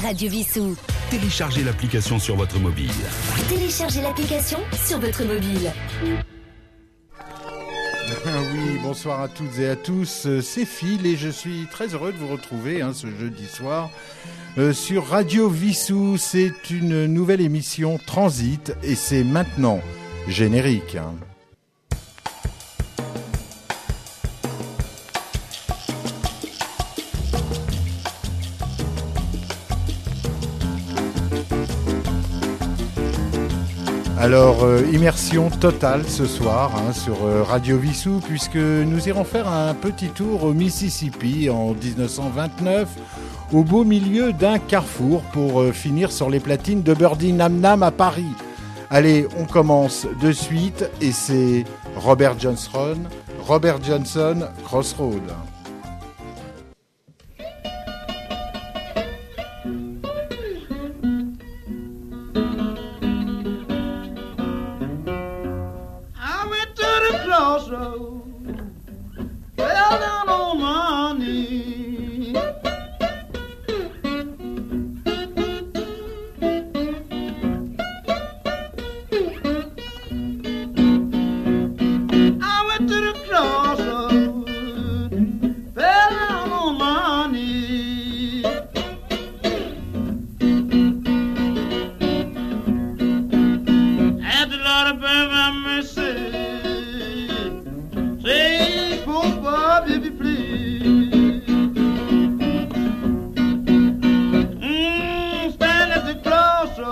Radio Vissou. Téléchargez l'application sur votre mobile. Téléchargez l'application sur votre mobile. Ah oui, bonsoir à toutes et à tous. Euh, C'est Phil et je suis très heureux de vous retrouver hein, ce jeudi soir euh, sur Radio Vissou. C'est une nouvelle émission Transit et c'est maintenant générique. hein. Alors, euh, immersion totale ce soir hein, sur euh, Radio Vissou, puisque nous irons faire un petit tour au Mississippi en 1929, au beau milieu d'un carrefour, pour euh, finir sur les platines de Birdie Nam Nam à Paris. Allez, on commence de suite, et c'est Robert Johnson, Robert Johnson, Crossroad.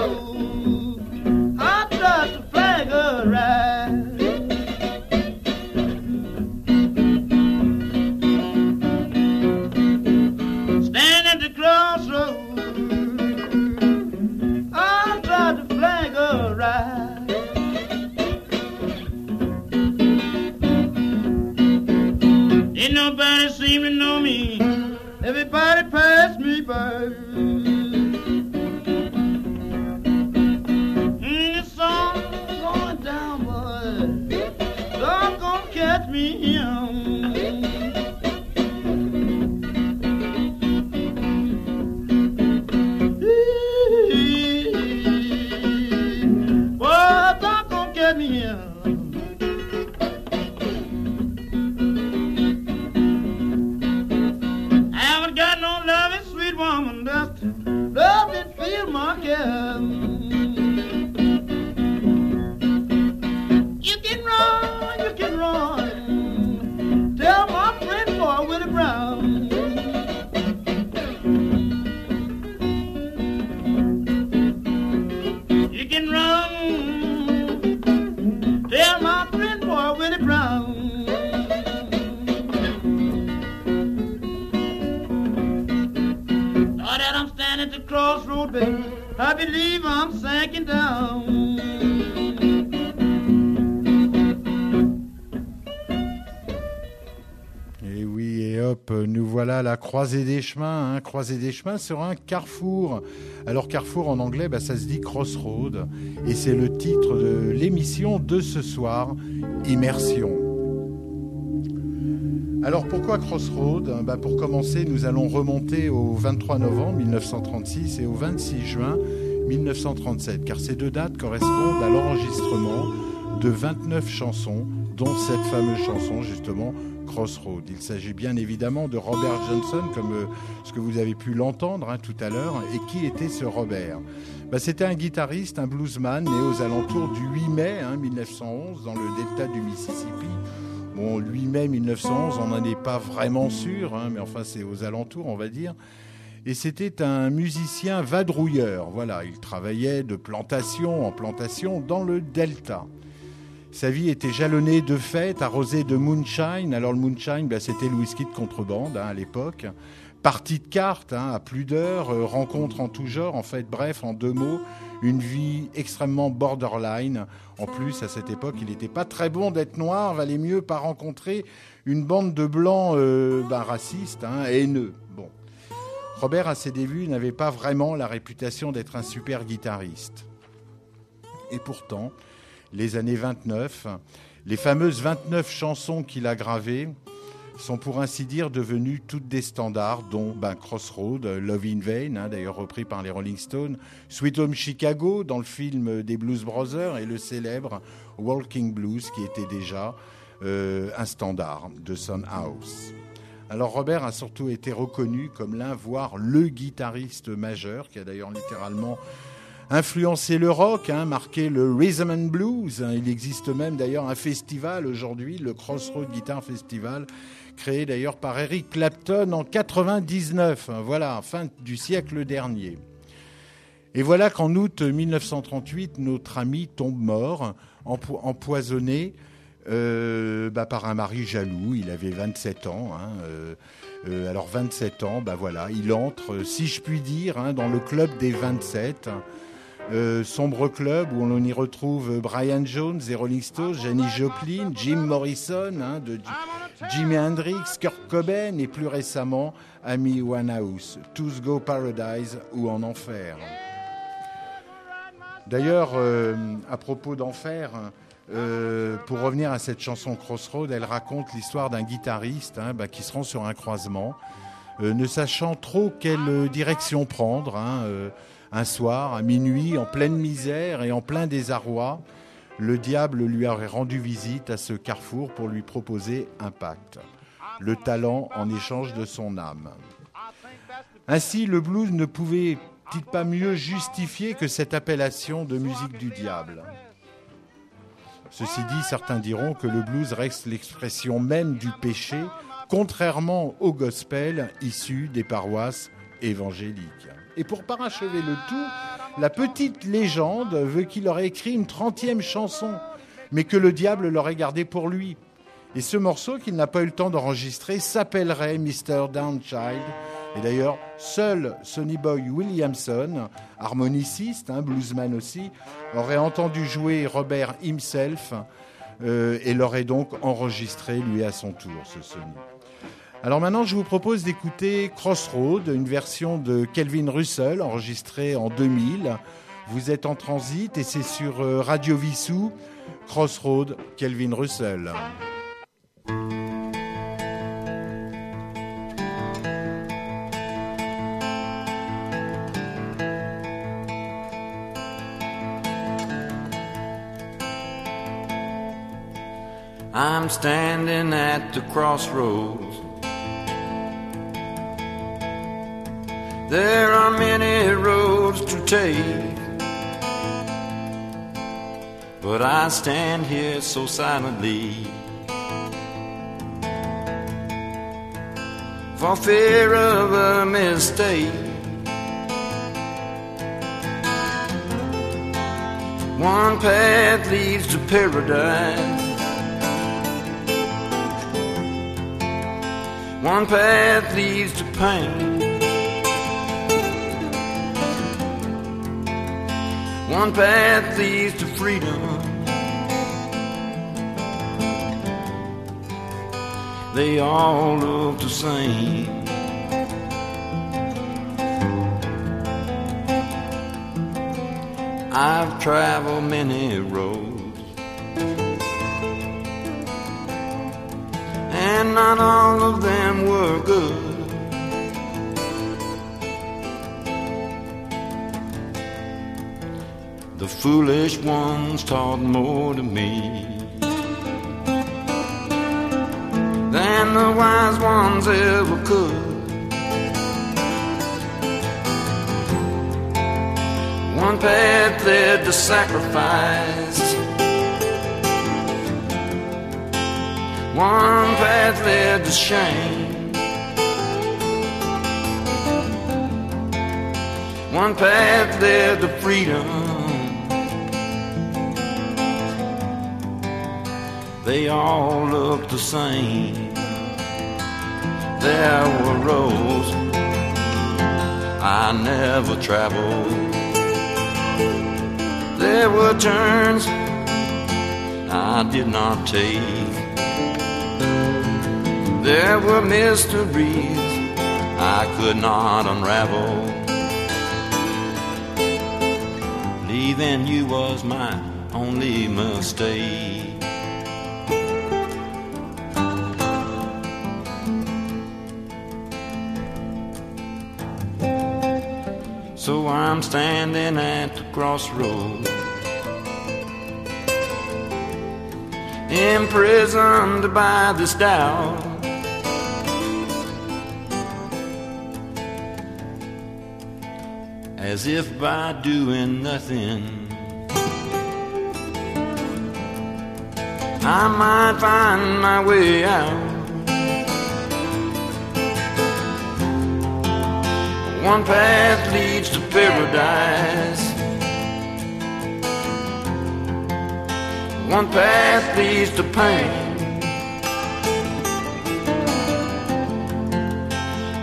Crossroads. Croisée des chemins, hein, croisée des chemins sur un carrefour. Alors carrefour en anglais, bah, ça se dit crossroad, et c'est le titre de l'émission de ce soir, Immersion. Alors pourquoi Crossroad? Bah, Pour commencer, nous allons remonter au 23 novembre 1936 et au 26 juin 1937, car ces deux dates correspondent à l'enregistrement de 29 chansons, dont cette fameuse chanson justement Il s'agit bien évidemment de Robert Johnson, comme euh, ce que vous avez pu l'entendre hein, tout à l'heure. Et qui était ce Robert? Bah, C'était un guitariste, un bluesman, né aux alentours du 8 mai hein, 1911 dans le delta du Mississippi. Bon, 8 mai 1911, on n'en est pas vraiment sûr, hein, mais enfin c'est aux alentours, on va dire. Et c'était un musicien vadrouilleur. Voilà, il travaillait de plantation en plantation dans le delta. Sa vie était jalonnée de fêtes, arrosée de moonshine. Alors le moonshine, ben, c'était le whisky de contrebande hein, à l'époque. Partie de cartes hein, à plus d'heures, euh, rencontres en tout genre. En fait, bref, en deux mots, une vie extrêmement borderline. En plus, à cette époque, il n'était pas très bon d'être noir. Valait mieux pas rencontrer une bande de blancs euh, ben, racistes, hein, haineux. Bon. Robert, à ses débuts, n'avait pas vraiment la réputation d'être un super guitariste. Et pourtant, les années 29, les fameuses 29 chansons qu'il a gravées, sont pour ainsi dire devenus toutes des standards, dont ben, Crossroad, Love in Vain, hein, d'ailleurs repris par les Rolling Stones, Sweet Home Chicago dans le film des Blues Brothers et le célèbre Walking Blues qui était déjà euh, un standard de Son House. Alors Robert a surtout été reconnu comme l'un, voire le guitariste majeur, qui a d'ailleurs littéralement influencé le rock, hein, marqué le rhythm and blues. Il existe même d'ailleurs un festival aujourd'hui, le Crossroad Guitar Festival, créé d'ailleurs par Eric Clapton en 99. Voilà, fin du siècle dernier. Et voilà qu'en août 1938, notre ami tombe mort, empoisonné euh, bah, par un mari jaloux. Il avait 27 ans. Hein, euh, euh, alors 27 ans, bah voilà, il entre, si je puis dire, hein, dans le club des 27. Sombre club où on y retrouve Brian Jones et Rolling Stones, Jenny Joplin, Jim Morrison, hein, Jimi Hendrix, Kurt Cobain et plus récemment Amy Winehouse, Tous Go Paradise ou En Enfer. D'ailleurs, à propos d'Enfer, euh, pour revenir à cette chanson Crossroad, elle raconte l'histoire d'un guitariste hein, bah, qui se rend sur un croisement, euh, ne sachant trop quelle direction prendre. Hein, euh, un soir, à minuit, en pleine misère et en plein désarroi, le diable lui aurait rendu visite à ce carrefour pour lui proposer un pacte, le talent en échange de son âme. Ainsi, le blues ne pouvait-il pas mieux justifier que cette appellation de musique du diable? Ceci dit, certains diront que le blues reste l'expression même du péché, contrairement au gospel issu des paroisses évangéliques. Et pour parachever le tout, la petite légende veut qu'il aurait écrit une trentième chanson, mais que le diable l'aurait gardée pour lui. Et ce morceau qu'il n'a pas eu le temps d'enregistrer s'appellerait Mr. Downchild et d'ailleurs, seul Sonny Boy Williamson, harmoniciste, hein, bluesman aussi, aurait entendu jouer Robert himself euh, et l'aurait donc enregistré lui à son tour, ce Sonny. Alors maintenant, je vous propose d'écouter Crossroad, une version de Kelvin Russell enregistrée en 2000. Vous êtes en transit et c'est sur euh, Radio Vissou, Crossroad, Kelvin Russell. I'm standing at the crossroads. There are many roads to take, but I stand here so silently for fear of a mistake. One path leads to paradise. One path leads to pain. One path leads to freedom. They all look the same. I've traveled many roads. and not all of them were good. Foolish ones taught more to me than the wise ones ever could. One path led to sacrifice One path led to shame. One path led to freedom. They all looked the same. There were roads I never traveled. There were turns I did not take. There were mysteries I could not unravel. Leaving you was my only mistake. I'm standing at the crossroads. Imprisoned by this doubt. As if by doing nothing, I might find my way out. One path leads to paradise. One path leads to pain.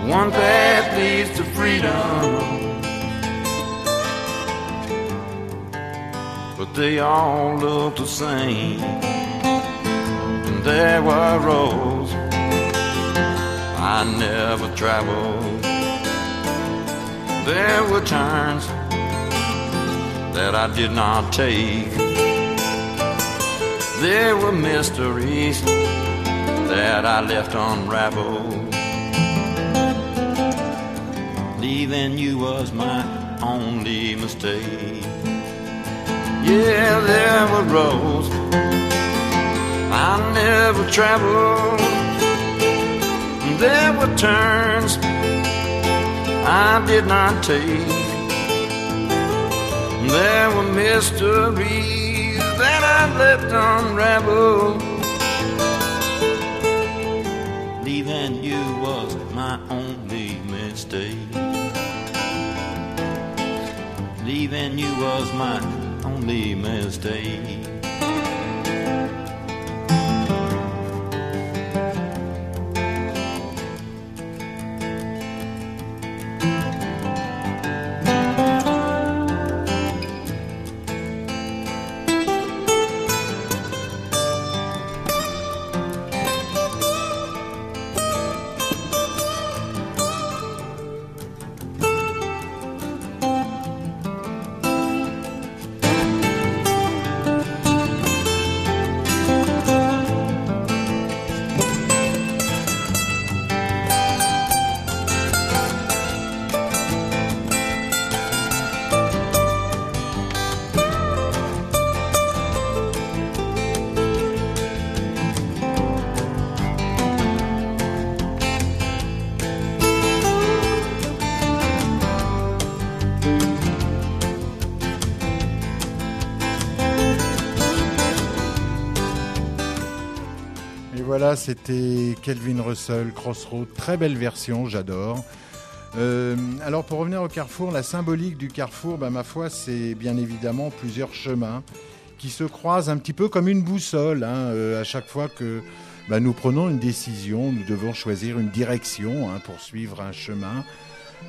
One path leads to freedom. But they all look the same. And there were roads I never traveled. There were turns that I did not take. There were mysteries that I left unraveled. Leaving you was my only mistake. Yeah, there were roads I never traveled. There were turns I did not take. There were mysteries that I left unraveled. Leaving you was my only mistake. Leaving you was my only mistake. C'était Kelvin Russell, Crossroad, très belle version, j'adore. Euh, alors pour revenir au carrefour, la symbolique du carrefour, bah, ma foi, c'est bien évidemment plusieurs chemins qui se croisent un petit peu comme une boussole. hein, euh, à chaque fois que bah, nous prenons une décision, nous devons choisir une direction hein, pour suivre un chemin,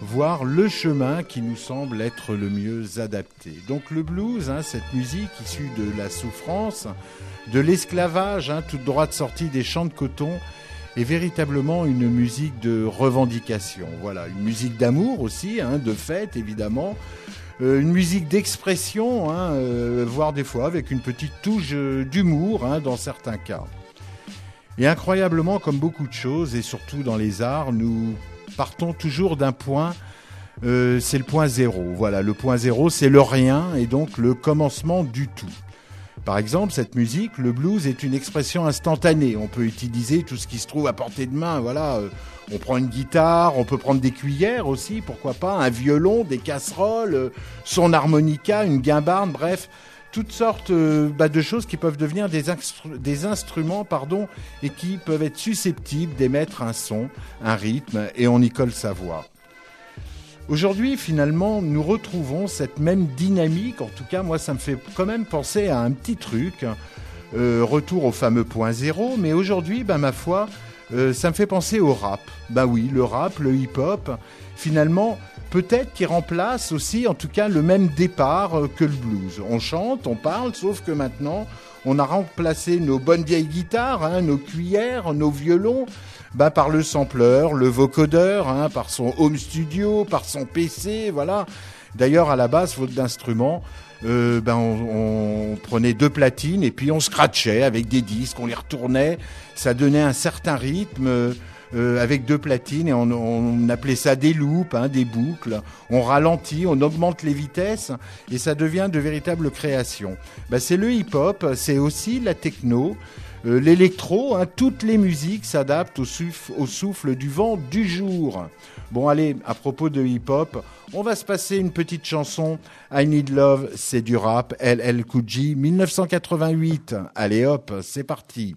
voir le chemin qui nous semble être le mieux adapté. Donc le blues, hein, cette musique issue de la souffrance, de l'esclavage, hein, toute droite sortie des champs de coton, est véritablement une musique de revendication. Voilà, une musique d'amour aussi, hein, de fête évidemment, Euh, une musique d'expression, euh, voire des fois avec une petite touche euh, d'humour dans certains cas. Et incroyablement, comme beaucoup de choses, et surtout dans les arts, nous partons toujours d'un point, euh, c'est le point zéro. Voilà, le point zéro, c'est le rien, et donc le commencement du tout. Par exemple, cette musique, le blues, est une expression instantanée. On peut utiliser tout ce qui se trouve à portée de main. Voilà, euh, on prend une guitare, on peut prendre des cuillères aussi, pourquoi pas, un violon, des casseroles, euh, son harmonica, une guimbarde, bref, toutes sortes euh, bah, de choses qui peuvent devenir des, instru- des instruments, et qui peuvent être susceptibles d'émettre un son, un rythme, et on y colle sa voix. Aujourd'hui, finalement, nous retrouvons cette même dynamique. En tout cas, moi, ça me fait quand même penser à un petit truc. Euh, retour au fameux point zéro. Mais aujourd'hui, ben, ma foi, euh, ça me fait penser au rap. Bah oui, le rap, le hip-hop, finalement, peut-être qui remplace aussi, en tout cas, le même départ euh, que le blues. On chante, on parle, sauf que maintenant, on a remplacé nos bonnes vieilles guitares, hein, nos cuillères, nos violons, bah, par le sampleur, le vocodeur, hein, par son home studio, par son PC, voilà. D'ailleurs, à la base, faute d'instruments, euh, ben on, on prenait deux platines et puis on scratchait avec des disques, on les retournait, ça donnait un certain rythme. euh, avec deux platines et on, on appelait ça des loops, hein, des boucles. On ralentit, on augmente les vitesses et ça devient de véritables créations. Bah, c'est le hip-hop, c'est aussi la techno. Euh, L'électro, hein, toutes les musiques s'adaptent au, au souffle du vent du jour. Bon allez, à propos de hip-hop, on va se passer une petite chanson. I Need Love, c'est du rap. LL Cool J, 1988. Allez hop, c'est parti.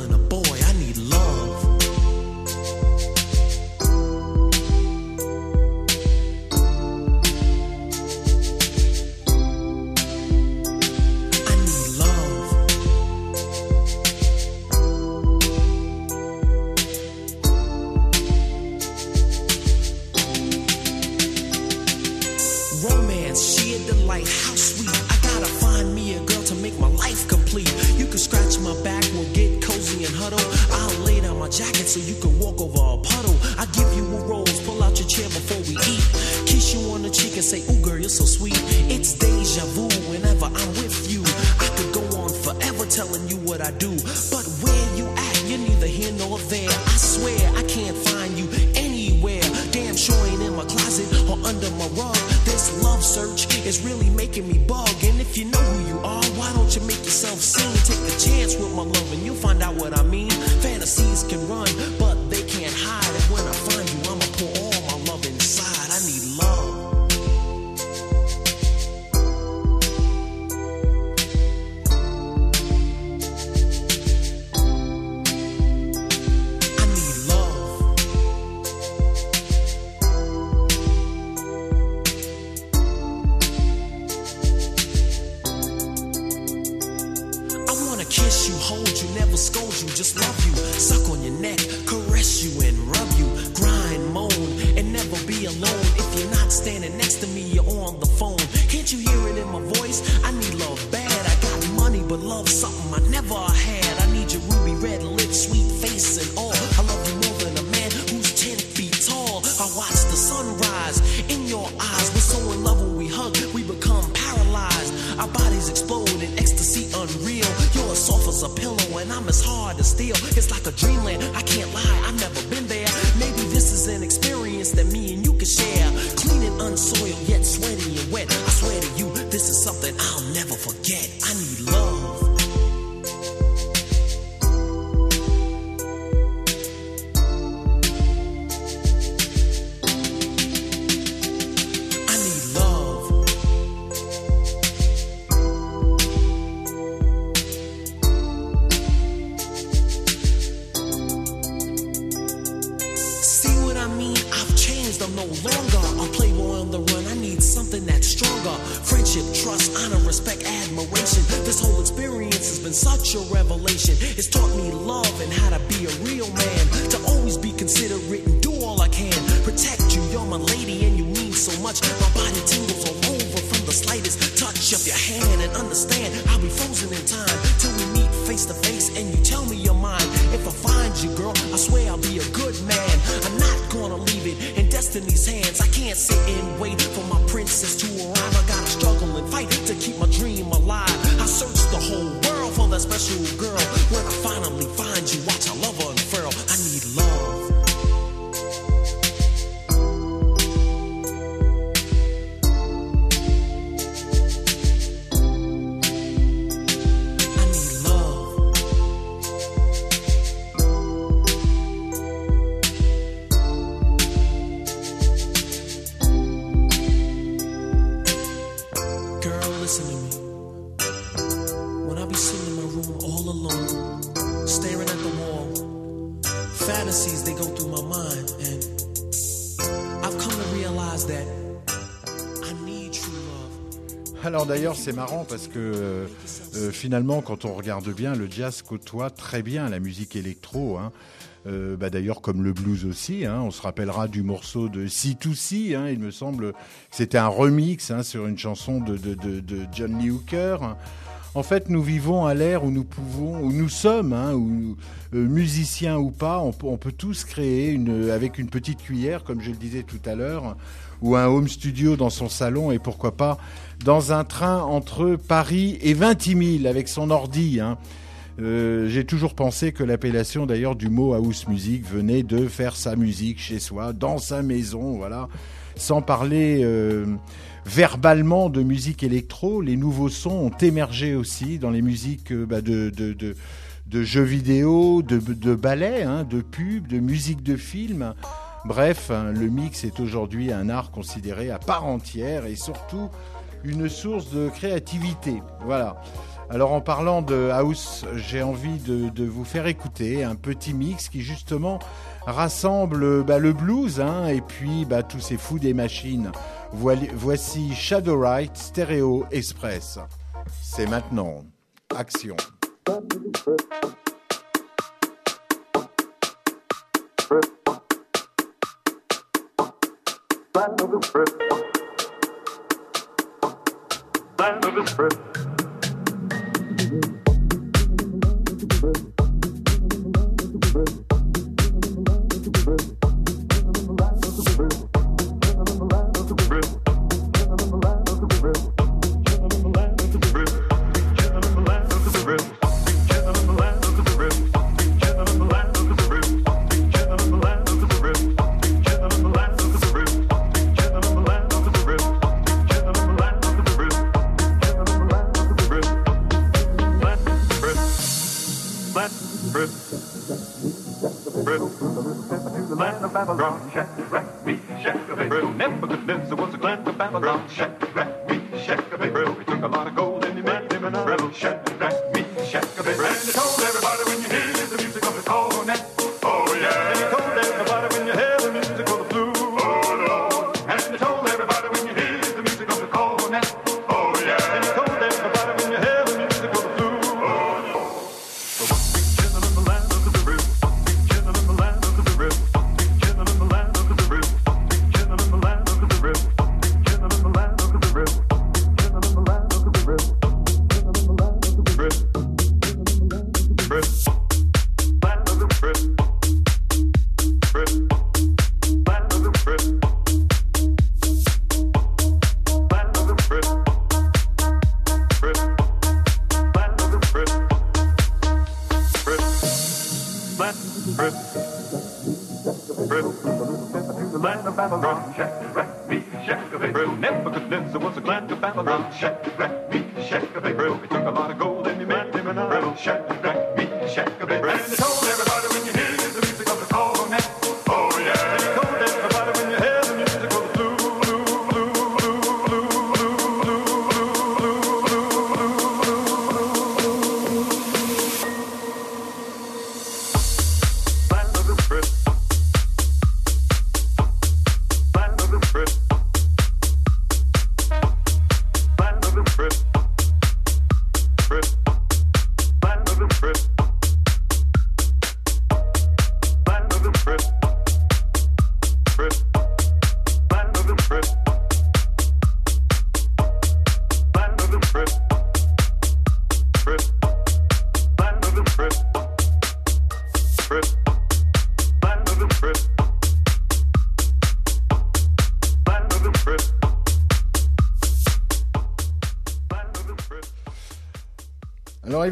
so sweet. In these hands. I can't sit and wait for my princess to arrive. I gotta struggle and fight to keep my c'est marrant parce que euh, euh, finalement, quand on regarde bien, le jazz côtoie très bien la musique électro. Hein. Euh, bah, d'ailleurs, comme le blues aussi. Hein. On se rappellera du morceau de C2C. Hein. Il me semble que c'était un remix sur une chanson de, de, de, Hooker. En fait, nous vivons à l'ère où nous pouvons, où nous sommes, où musiciens ou pas, on, peut- tous créer avec une petite cuillère, comme je le disais tout à l'heure, ou un home studio dans son salon et pourquoi pas dans un train entre Paris et Vintimille avec son ordi. Hein. Euh, J'ai toujours pensé que l'appellation d'ailleurs du mot house music venait de faire sa musique chez soi, dans sa maison, voilà. Sans parler euh, verbalement de musique électro, les nouveaux sons ont émergé aussi dans les musiques euh, bah, de, jeux vidéo, de, de ballets, hein, de pubs, de musique de film. Bref, hein, le mix est aujourd'hui un art considéré à part entière et surtout une source de créativité. Voilà. Alors en parlant de house, j'ai envie de, vous faire écouter un petit mix qui justement rassemble bah, le blues hein, et puis bah, tous ces fous des machines. Voici Shadowright Stereo Express. C'est maintenant. Action. plan of his trip.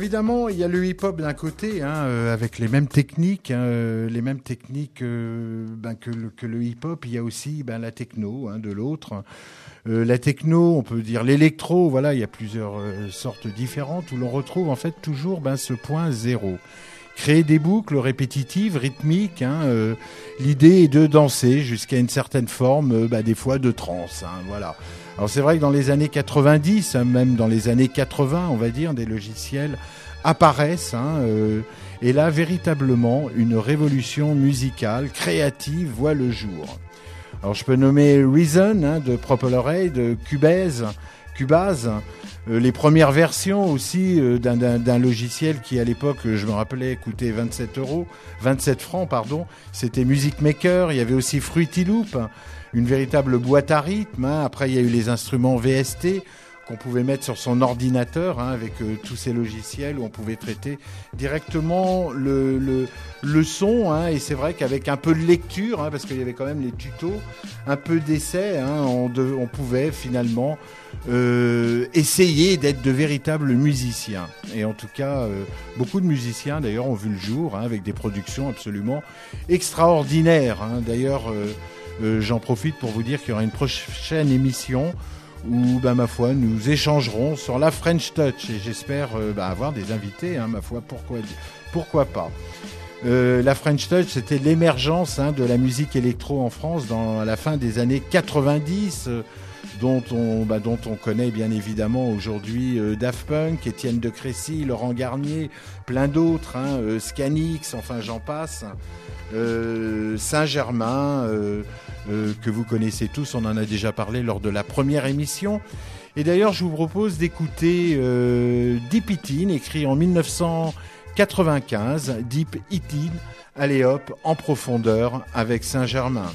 Évidemment, il y a le hip-hop d'un côté, hein, euh, avec les mêmes techniques, hein, euh, les mêmes techniques euh, ben, que le, hip-hop. Il y a aussi ben, la techno hein, de l'autre. La techno, on peut dire l'électro. Voilà, il y a plusieurs sortes différentes où l'on retrouve en fait toujours ben, ce point zéro. Créer des boucles répétitives, rythmiques. L'idée est de danser jusqu'à une certaine forme, des fois de trance. voilà. Alors c'est vrai que dans les années 90, hein, même dans les années 80, on va dire, des logiciels apparaissent. hein, euh, et là, véritablement, une révolution musicale, créative, voit le jour. Alors je peux nommer Reason hein, de Propeller de Cubase, Cubase, euh, les premières versions aussi euh, d'un- logiciel qui à l'époque, je me rappelais, coûtait 27 euros, 27 francs, pardon. C'était Music Maker. Il y avait aussi Fruity Loop, une véritable boîte à rythme. hein. Après, il y a eu les instruments VST qu'on pouvait mettre sur son ordinateur hein, avec euh, tous ces logiciels où on pouvait traiter directement le, le, son. hein. et c'est vrai qu'avec un peu de lecture, hein, parce qu'il y avait quand même les tutos, un peu d'essai, on, pouvait finalement euh, essayer d'être de véritables musiciens. Et en tout cas, euh, beaucoup de musiciens d'ailleurs ont vu le jour avec des productions absolument extraordinaires. D'ailleurs, j'en profite pour vous dire qu'il y aura une prochaine émission où, bah, ma foi, nous échangerons sur la French Touch et j'espère euh, bah, avoir des invités, hein, ma foi, pourquoi, pourquoi pas. Euh, la French Touch, c'était l'émergence hein, de la musique électro en France dans à la fin des années 90, euh, dont on, bah, dont on connaît bien évidemment aujourd'hui Daft Punk, Étienne de Crécy, Laurent Garnier, plein d'autres, hein, Scanix, enfin j'en passe, Saint-Germain, euh, euh, que vous connaissez tous, on en a déjà parlé lors de la première émission. Et d'ailleurs, je vous propose d'écouter euh, Deep Itin, écrit en 1995, Deep Itin, allez hop, en profondeur avec Saint-Germain.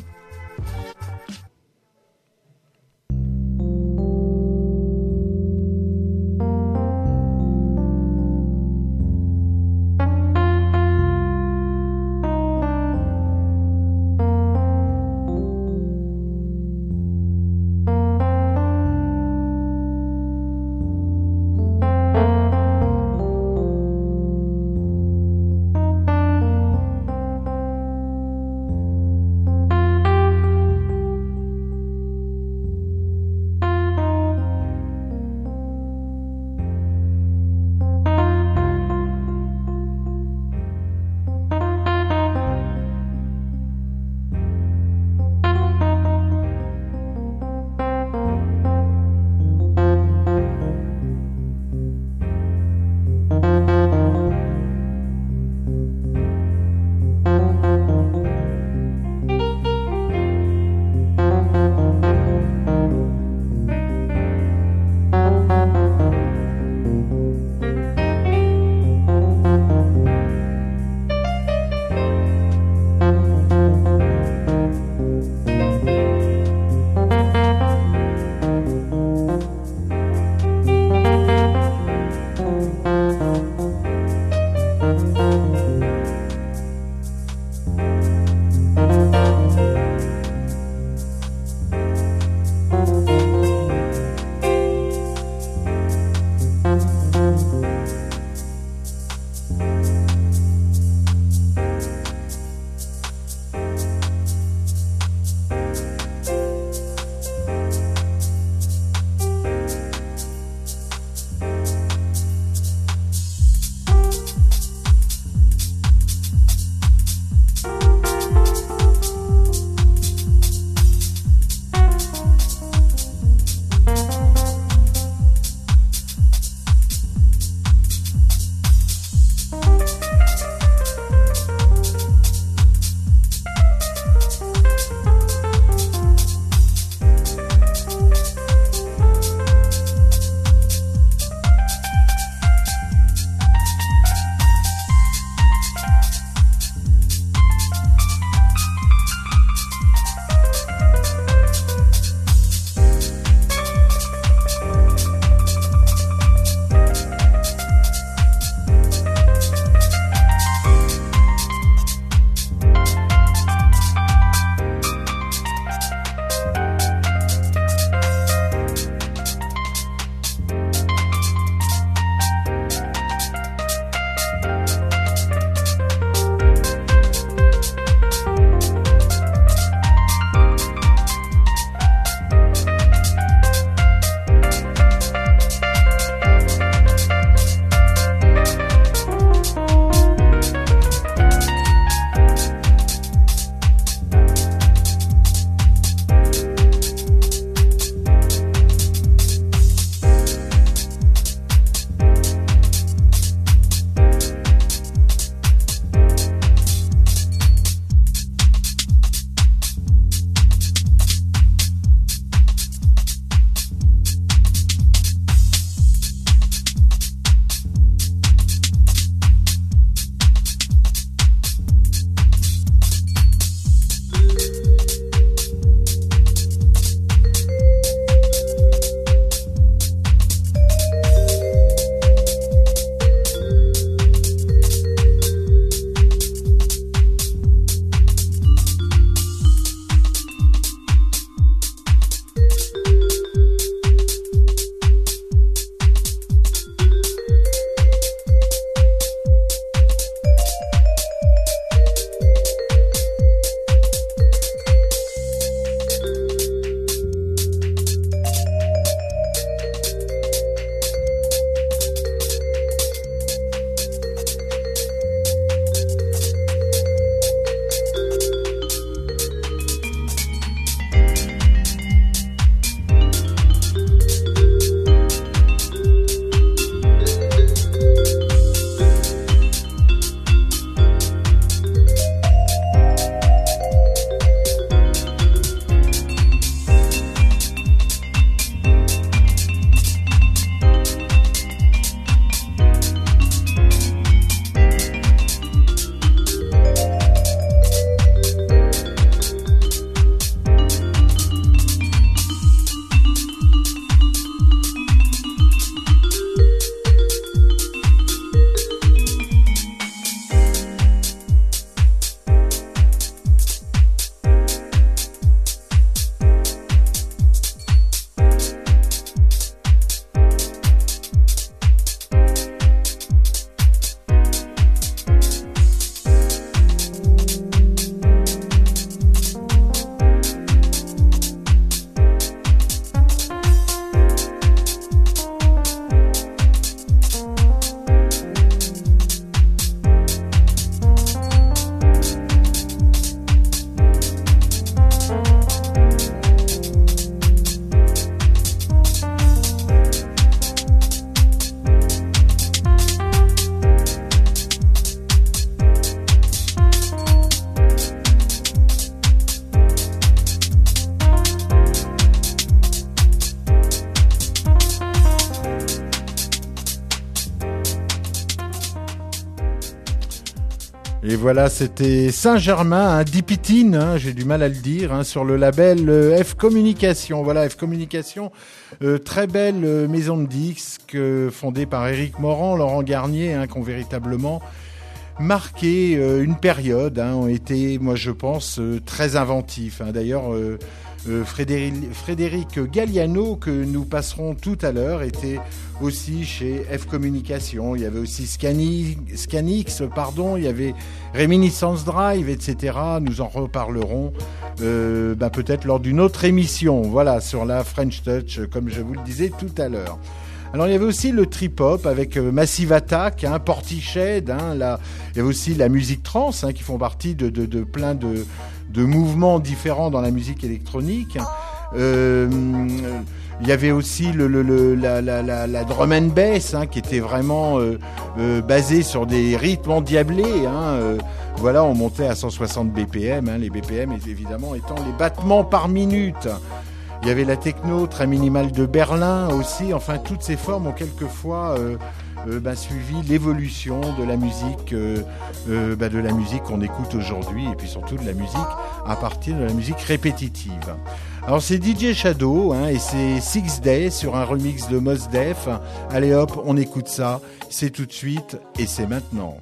Voilà, c'était Saint-Germain, un Dipitine, hein, j'ai du mal à le dire, hein, sur le label euh, F Communication. Voilà, F Communication, euh, très belle euh, maison de disques fondée par Éric Morand, Laurent Garnier, hein, qui ont véritablement marqué une période, hein, ont été, moi je pense, très inventifs. hein. D'ailleurs, Frédéric, Frédéric Galliano, que nous passerons tout à l'heure, était aussi chez F Communication. Il y avait aussi Scani- Scanix, pardon, il y avait Réminiscence Drive, etc. Nous en reparlerons euh, bah, peut-être lors d'une autre émission, voilà, sur la French Touch, euh, comme je vous le disais tout à l'heure. Alors il y avait aussi le trip-hop avec euh, Massive Attack, hein, Portiched, hein, il y avait aussi la musique trans hein, qui font partie de plein de, de mouvements différents dans la musique électronique. Euh, il y avait aussi le, le, le- la, la, la, drum and bass hein, qui était vraiment euh, euh, basée sur des rythmes endiablés. Hein, euh, voilà, on montait à 160 BPM, hein, les BPM évidemment étant les battements par minute. Il y avait la techno très minimale de Berlin aussi. Enfin, toutes ces formes ont quelquefois euh, bah, suivi l'évolution de la musique, euh, euh, bah, de la musique qu'on écoute aujourd'hui, et puis surtout de la musique à partir de la musique répétitive. Alors c'est DJ Shadow hein, et c'est Six Day sur un remix de Mos Def. Allez hop, on écoute ça. C'est tout de suite et c'est maintenant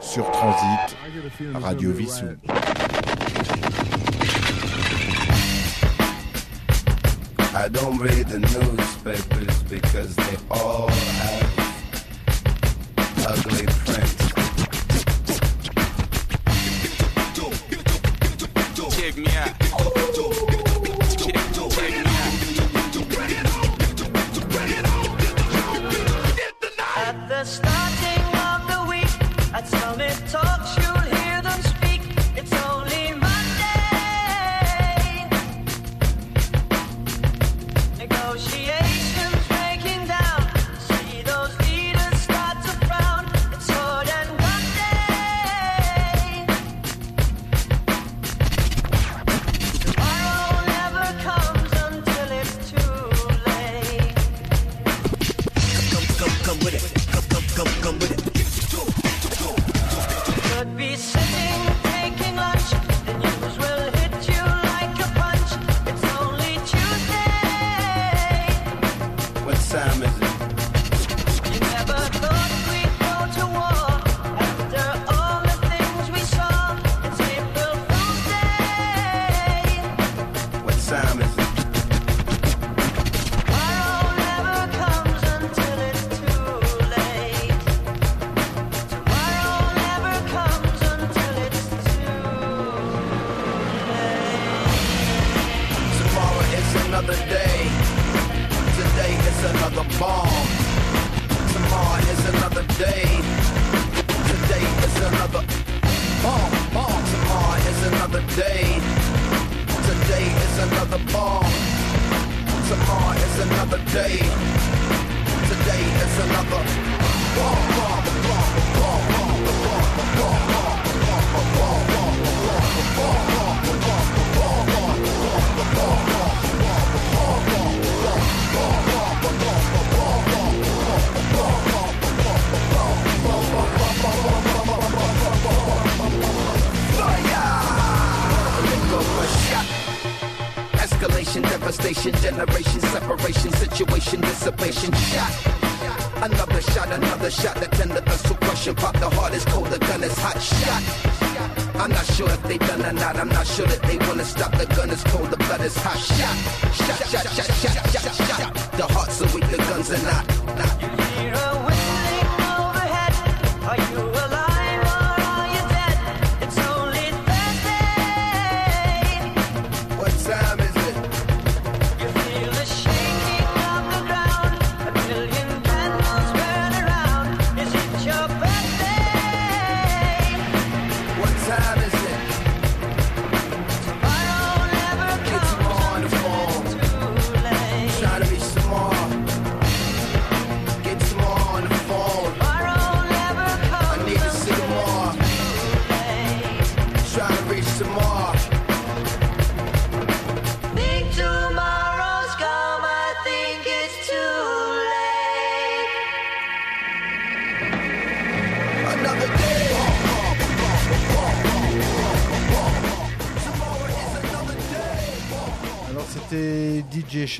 sur Transit Radio Vissou. Ugly prints. Check me out.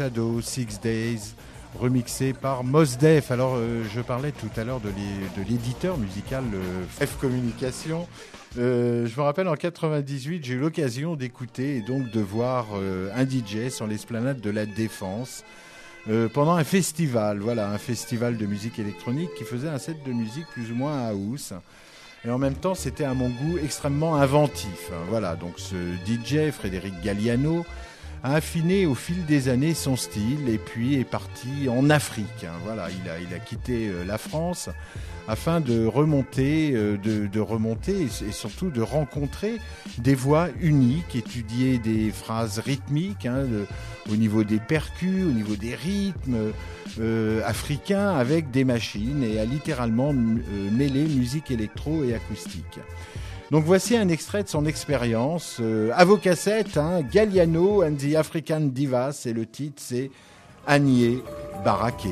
Shadow, Six Days, remixé par Mos Def. Alors euh, je parlais tout à l'heure de l'é- de l'éditeur musical euh, F Communication. Euh, je me rappelle en 98, j'ai eu l'occasion d'écouter et donc de voir euh, un DJ sur l'esplanade de la Défense pendant un festival, voilà, un festival de musique électronique qui faisait un set de musique plus ou moins à house. Et en même temps, c'était à mon goût extrêmement inventif. hein. Voilà, donc ce DJ, Frédéric Galliano, a affiné au fil des années son style et puis est parti en Afrique. Voilà, il a, il a quitté euh, la France afin de remonter, euh, de, de remonter et, surtout de rencontrer des voix uniques, étudier des phrases rythmiques hein, au niveau des percus, au niveau des rythmes euh, africains avec des machines et a littéralement mêlé musique électro et acoustique. Donc voici un extrait de son expérience euh, à vos cassettes, hein, Galliano and the African Divas, et le titre c'est Agnier Baraké.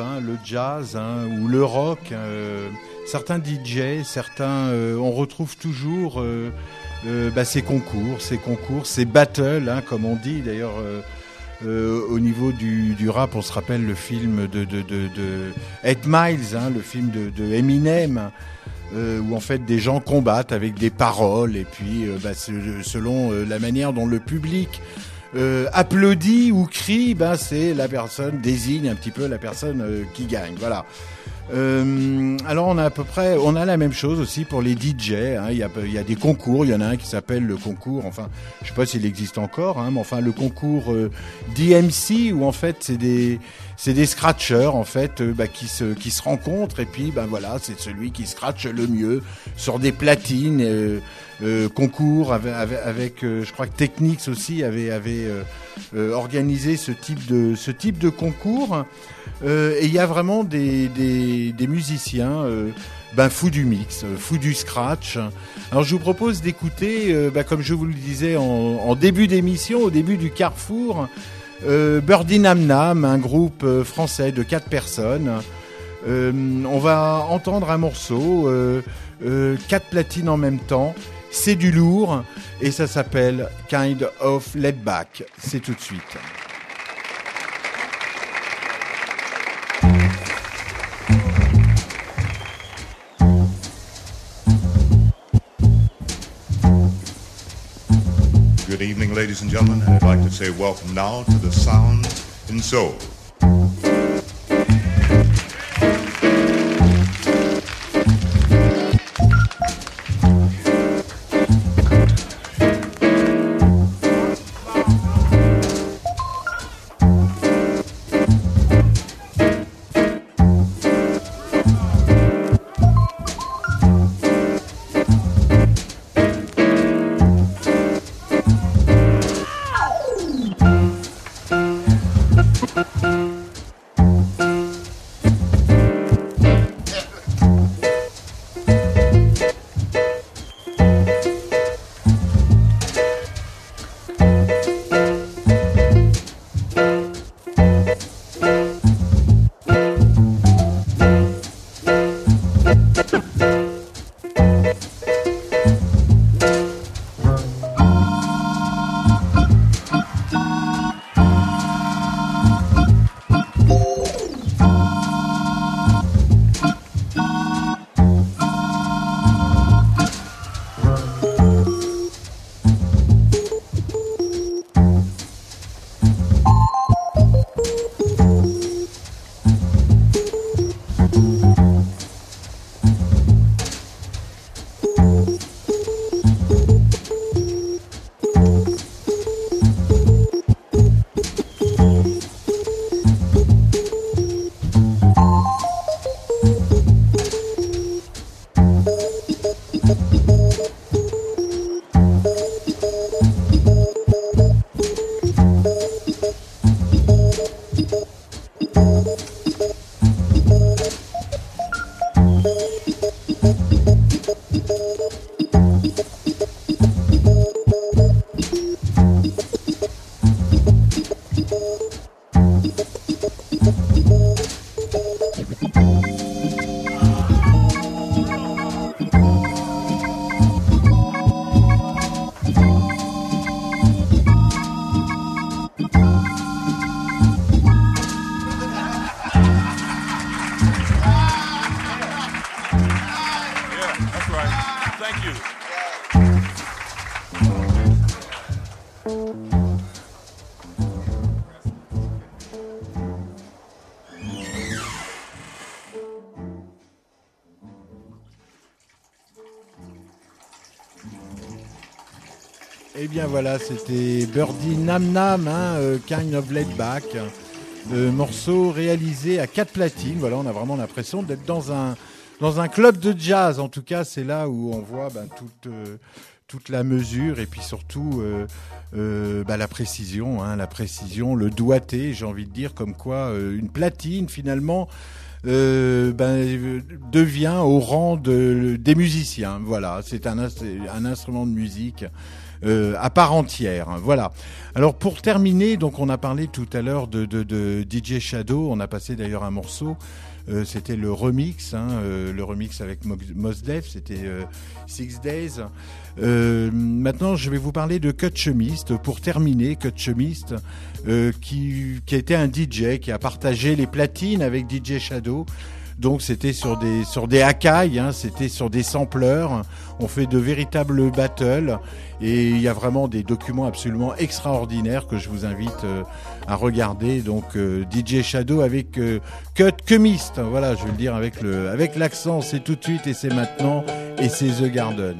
Hein, le jazz hein, ou le rock. euh, certains DJ, certains, euh, on retrouve toujours euh, bah, ces concours, ces concours, ces battles, hein, comme on dit d'ailleurs. au niveau du, rap, on se rappelle le film de, de, de, de 8 Miles, hein, le film de, Eminem, où en fait des gens combattent avec des paroles et puis bah, se- selon la manière dont le public euh, applaudit ou crie, ben c'est la personne désigne un petit peu la personne euh, qui gagne. Voilà. Euh, alors on a à peu près, on a la même chose aussi pour les DJ. hein. Il y, a, il y a des concours. Il y en a un qui s'appelle le concours. Enfin, je sais pas s'il existe encore, hein, mais enfin le concours euh, DMC où en fait c'est des c'est des scratchers en fait euh, bah, qui se qui se rencontrent et puis ben voilà c'est celui qui scratche le mieux sur des platines. euh, euh, concours avec, avec, euh, je crois que Technics aussi avait avait euh, euh, organisé ce type de ce type de concours et il y a vraiment des des, des musiciens ben fous du mix, fous du scratch. Alors je vous propose d'écouter, bah, comme je vous le disais en, en début d'émission, au début du Carrefour, euh, Birdie Nam Nam, un groupe euh, français de quatre personnes. Euh, on va entendre un morceau, euh, quatre platines en même temps. C'est du lourd et ça s'appelle Kind of Let Back. C'est tout de suite. Ladies and gentlemen. I'd like to say welcome now to the Sound in Soul. Voilà, c'était Birdie Nam Nam, hein, euh, Kind of Laid Back, euh, morceau réalisé à quatre platines. Voilà, on a vraiment l'impression d'être dans un dans un club de jazz. En tout cas, c'est là où on voit ben, toute euh, toute la mesure et puis surtout bah, la précision, hein, la précision, le doigté, j'ai envie de dire, comme quoi une platine finalement. ben, devient au rang de, des musiciens. Voilà, c'est un, un instrument de musique euh, à part entière. Voilà. Alors pour terminer, donc on a parlé tout à l'heure de, DJ Shadow. On a passé d'ailleurs un morceau. Euh, c'était le remix, hein, euh, le remix avec Mo- Mos Def, c'était Six Days. Maintenant, je vais vous parler de Cut Chemist. Pour terminer, Cut Chemist, qui, qui été un DJ, qui a partagé les platines avec DJ Shadow. Donc c'était sur des sur des Akai, hein, c'était sur des sampleurs. On fait de véritables battles et il y a vraiment des documents absolument extraordinaires que je vous invite euh, à regarder. Donc euh, DJ Shadow avec euh, Cut Chemist, voilà, je vais le dire avec le avec l'accent. C'est tout de suite et c'est maintenant et c'est The Garden.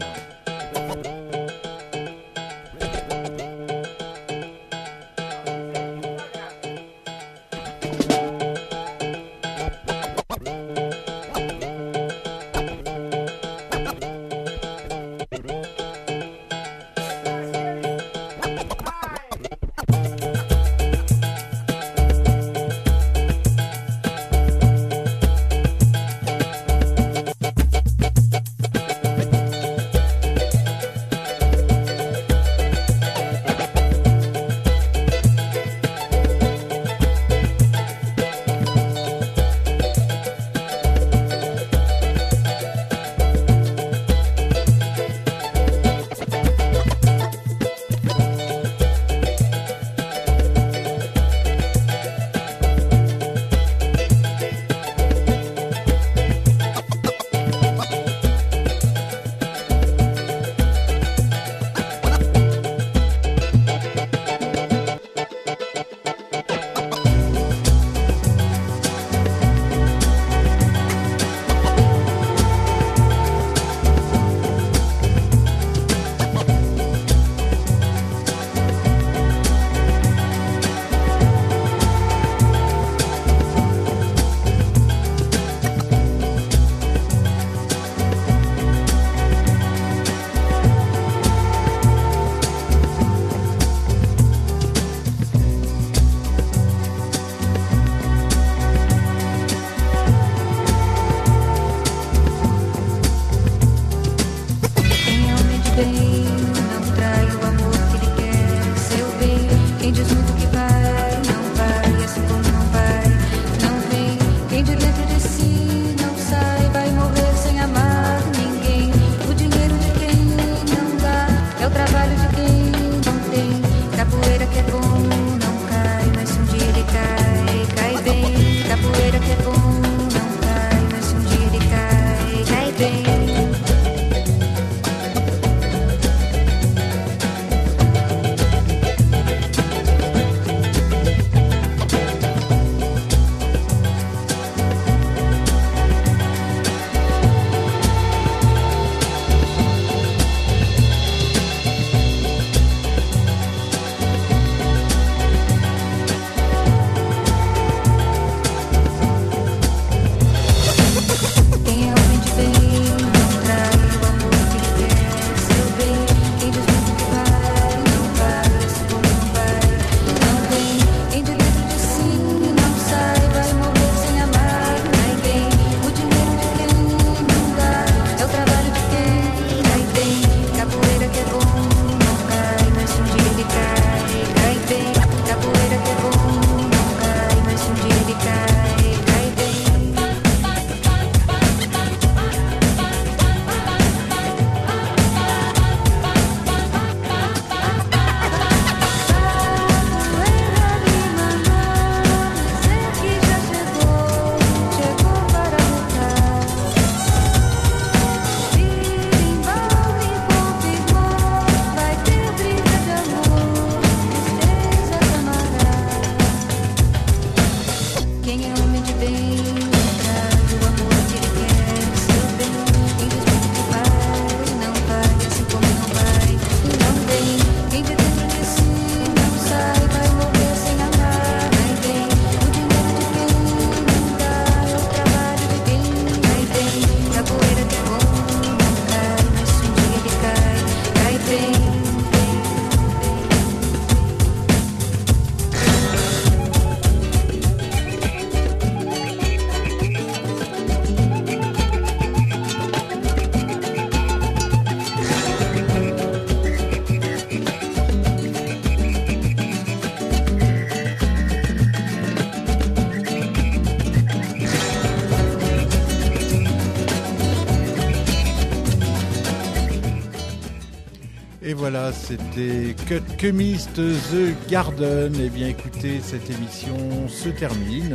Voilà, c'était Cut Chemist The Garden. Eh bien, écoutez, cette émission se termine.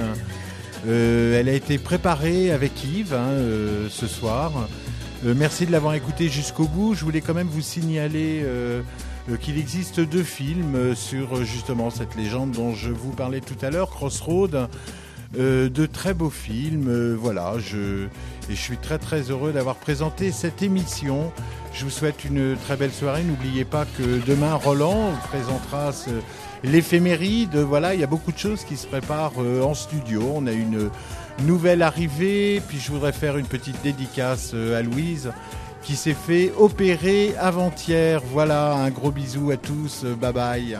Euh, elle a été préparée avec Yves hein, euh, ce soir. Euh, merci de l'avoir écouté jusqu'au bout. Je voulais quand même vous signaler qu'il existe deux films sur justement cette légende dont je vous parlais tout à l'heure, Crossroad. Euh, de très beaux films, voilà, je, et je suis très très heureux d'avoir présenté cette émission. Je vous souhaite une très belle soirée. N'oubliez pas que demain, Roland vous présentera l'éphéméride. Voilà, il y a beaucoup de choses qui se préparent euh, en studio. On a une nouvelle arrivée. Puis je voudrais faire une petite dédicace euh, à Louise qui s'est fait opérer avant-hier. Voilà, un gros bisou à tous. Bye bye.